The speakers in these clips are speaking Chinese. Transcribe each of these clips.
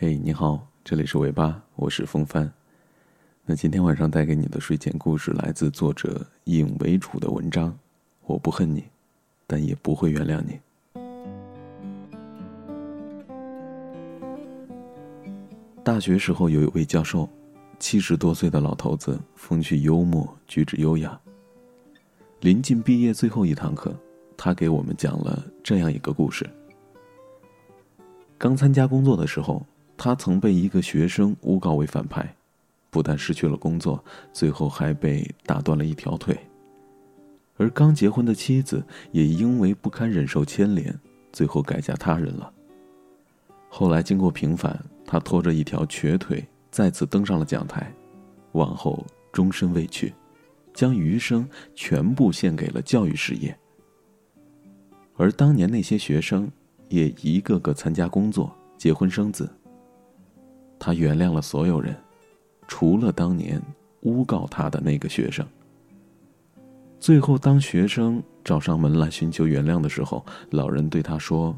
嘿，你好，这里是尾巴，我是风帆。那今天晚上带给你的睡前故事来自作者尹为楚的文章。我不恨你，但也不会原谅你。大学时候有一位教授，七十多岁的老头子，风趣幽默，举止优雅。临近毕业最后一堂课，他给我们讲了这样一个故事：刚参加工作的时候。他曾被一个学生诬告为反派，不但失去了工作，最后还被打断了一条腿。而刚结婚的妻子也因为不堪忍受牵连，最后改嫁他人了。后来经过平反，他拖着一条瘸腿再次登上了讲台，往后终身未娶，将余生全部献给了教育事业。而当年那些学生也一个个参加工作、结婚生子。他原谅了所有人，除了当年诬告他的那个学生。最后，当学生找上门来寻求原谅的时候，老人对他说：“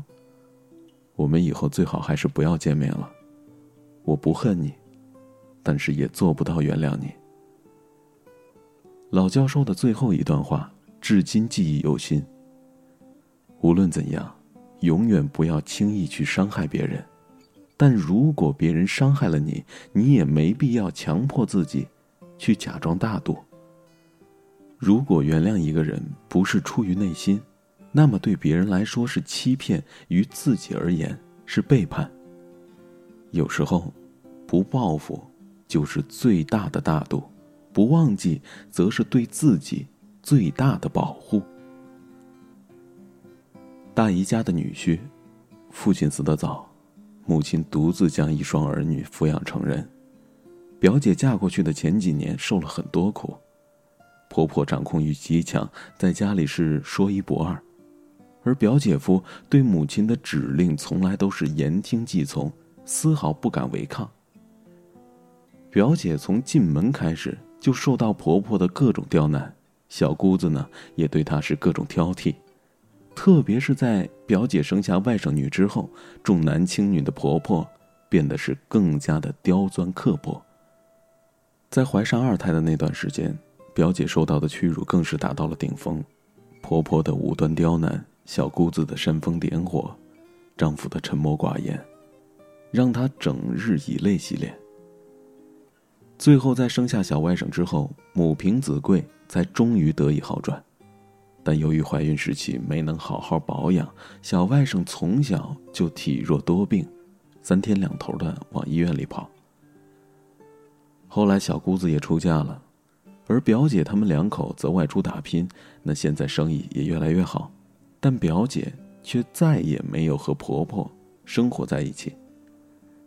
我们以后最好还是不要见面了。我不恨你，但是也做不到原谅你。”老教授的最后一段话至今记忆犹新。无论怎样，永远不要轻易去伤害别人。但如果别人伤害了你，你也没必要强迫自己，去假装大度。如果原谅一个人不是出于内心，那么对别人来说是欺骗，于自己而言是背叛。有时候，不报复就是最大的大度，不忘记则是对自己最大的保护。大姨家的女婿，父亲死得早。母亲独自将一双儿女抚养成人，表姐嫁过去的前几年受了很多苦，婆婆掌控欲极强，在家里是说一不二，而表姐夫对母亲的指令从来都是言听计从，丝毫不敢违抗。表姐从进门开始就受到婆婆的各种刁难，小姑子呢也对她是各种挑剔。特别是在表姐生下外甥女之后，重男轻女的婆婆变得是更加的刁钻刻薄。在怀上二胎的那段时间，表姐受到的屈辱更是达到了顶峰，婆婆的无端刁难，小姑子的煽风点火，丈夫的沉默寡言，让她整日以泪洗脸。最后在生下小外甥之后，母凭子贵，才终于得以好转。但由于怀孕时期没能好好保养，小外甥从小就体弱多病，三天两头的往医院里跑。后来小姑子也出嫁了，而表姐他们两口则外出打拼，那现在生意也越来越好，但表姐却再也没有和婆婆生活在一起。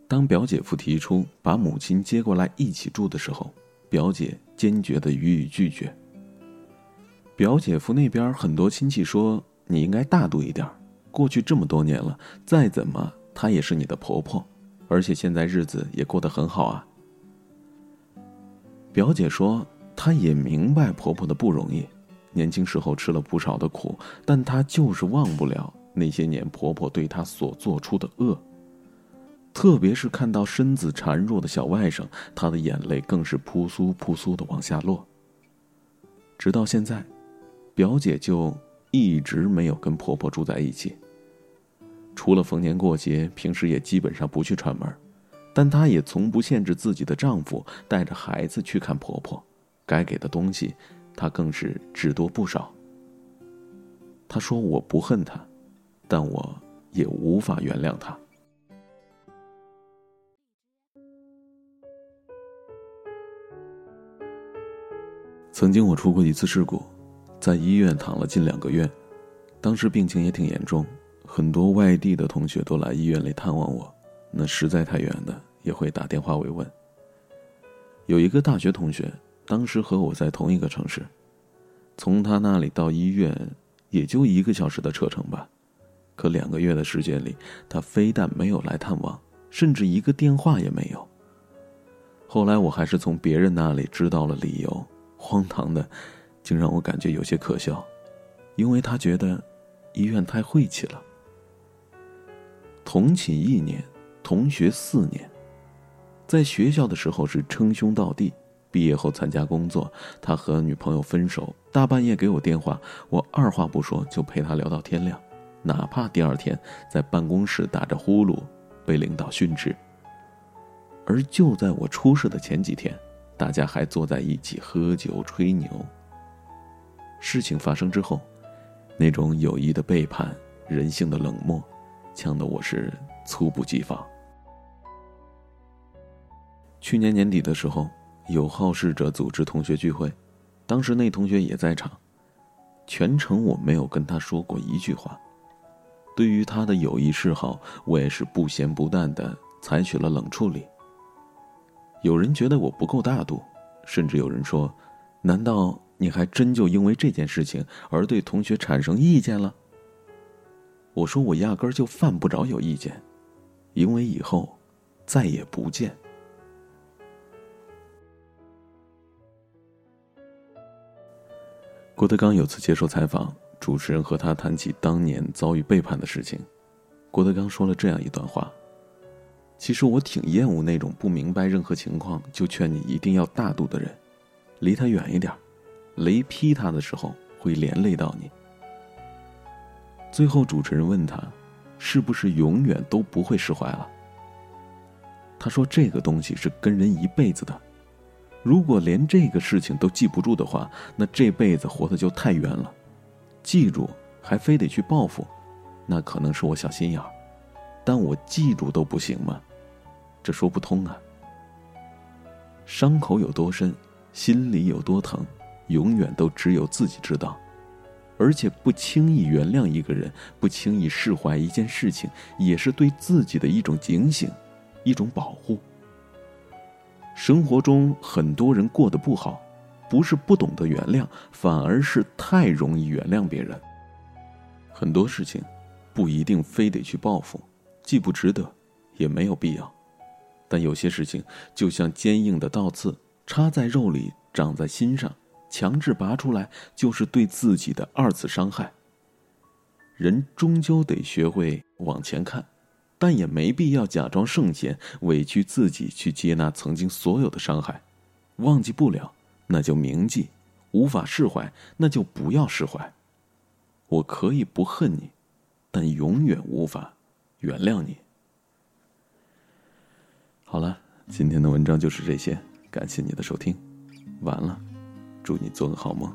当表姐夫提出把母亲接过来一起住的时候，表姐坚决的予以拒绝。表姐夫那边很多亲戚说：“你应该大度一点，过去这么多年了，再怎么她也是你的婆婆，而且现在日子也过得很好啊。”表姐说：“她也明白婆婆的不容易，年轻时候吃了不少的苦，但她就是忘不了那些年婆婆对她所做出的恶。特别是看到身子孱弱的小外甥，她的眼泪更是扑簌扑簌的往下落。直到现在。”表姐就一直没有跟婆婆住在一起。除了逢年过节，平时也基本上不去串门，但她也从不限制自己的丈夫带着孩子去看婆婆。该给的东西，她更是只多不少。她说：“我不恨她，但我也无法原谅她。”曾经我出过一次事故。在医院躺了近两个月，当时病情也挺严重，很多外地的同学都来医院里探望我，那实在太远的也会打电话慰问。有一个大学同学，当时和我在同一个城市，从他那里到医院也就一个小时的车程吧，可两个月的时间里，他非但没有来探望，甚至一个电话也没有。后来我还是从别人那里知道了理由，荒唐的。竟让我感觉有些可笑，因为他觉得医院太晦气了。同寝一年，同学四年，在学校的时候是称兄道弟，毕业后参加工作，他和女朋友分手，大半夜给我电话，我二话不说就陪他聊到天亮，哪怕第二天在办公室打着呼噜，被领导训斥。而就在我出事的前几天，大家还坐在一起喝酒吹牛。事情发生之后，那种友谊的背叛、人性的冷漠，呛得我是猝不及防。去年年底的时候，有好事者组织同学聚会，当时那同学也在场，全程我没有跟他说过一句话。对于他的友谊嗜好，我也是不咸不淡的采取了冷处理。有人觉得我不够大度，甚至有人说：“难道你还真就因为这件事情而对同学产生意见了？”我说：“我压根儿就犯不着有意见，因为以后再也不见。”郭德纲有次接受采访，主持人和他谈起当年遭遇背叛的事情，郭德纲说了这样一段话。其实我挺厌恶那种不明白任何情况就劝你一定要大度的人，离他远一点，雷劈他的时候会连累到你。最后主持人问他，是不是永远都不会释怀了？他说：“这个东西是跟人一辈子的，如果连这个事情都记不住的话，那这辈子活的就太冤了。记住还非得去报复，那可能是我小心眼儿。”但我记住都不行吗？这说不通啊！伤口有多深，心里有多疼，永远都只有自己知道。而且不轻易原谅一个人，不轻易释怀一件事情，也是对自己的一种警醒，一种保护。生活中很多人过得不好，不是不懂得原谅，反而是太容易原谅别人。很多事情，不一定非得去报复。既不值得，也没有必要。但有些事情就像坚硬的倒刺，插在肉里，长在心上，强制拔出来，就是对自己的二次伤害。人终究得学会往前看，但也没必要假装圣贤，委屈自己去接纳曾经所有的伤害。忘记不了，那就铭记；无法释怀，那就不要释怀。我可以不恨你，但永远无法。原谅你。好了，今天的文章就是这些，感谢你的收听，晚了，祝你做个好梦。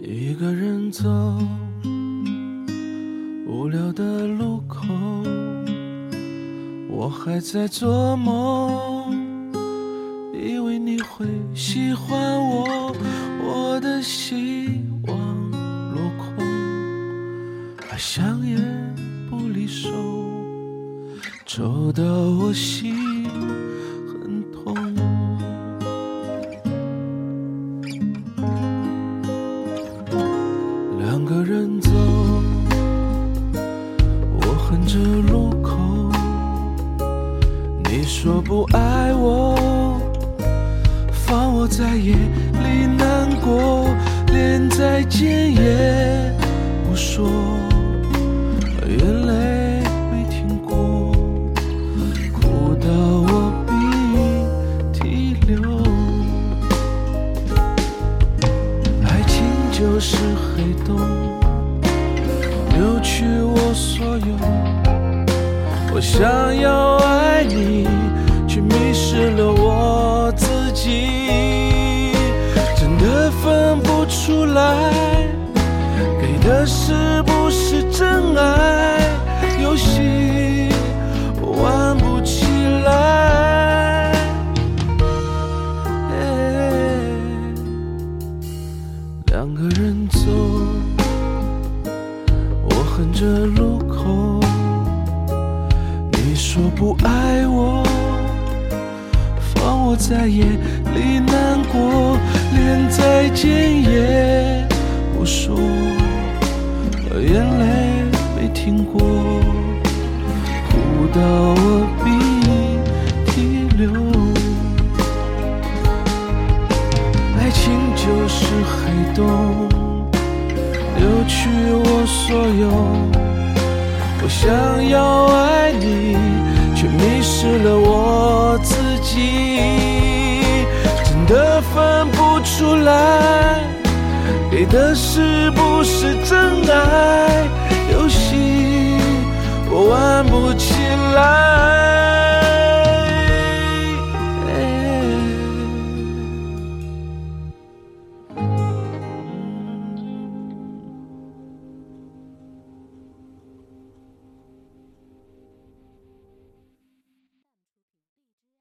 一个人走，无聊的路口，我还在做梦，以为你会喜欢我，我的希望落空，爱想也。手抽到我心在夜里难过，连再见也不说。眼泪没停过，哭到我鼻涕流。爱情就是黑洞，扭曲我所有。我想要爱你，却迷失了我自己，真的分不出来，给的是不是真爱？我在夜里难过，连再见也不说，眼泪没停过，哭到我鼻涕流。爱情就是黑洞，扭曲我所有。我想要爱你，却迷失了我自真的分不出来，给的是不是真爱？游戏我玩不起来。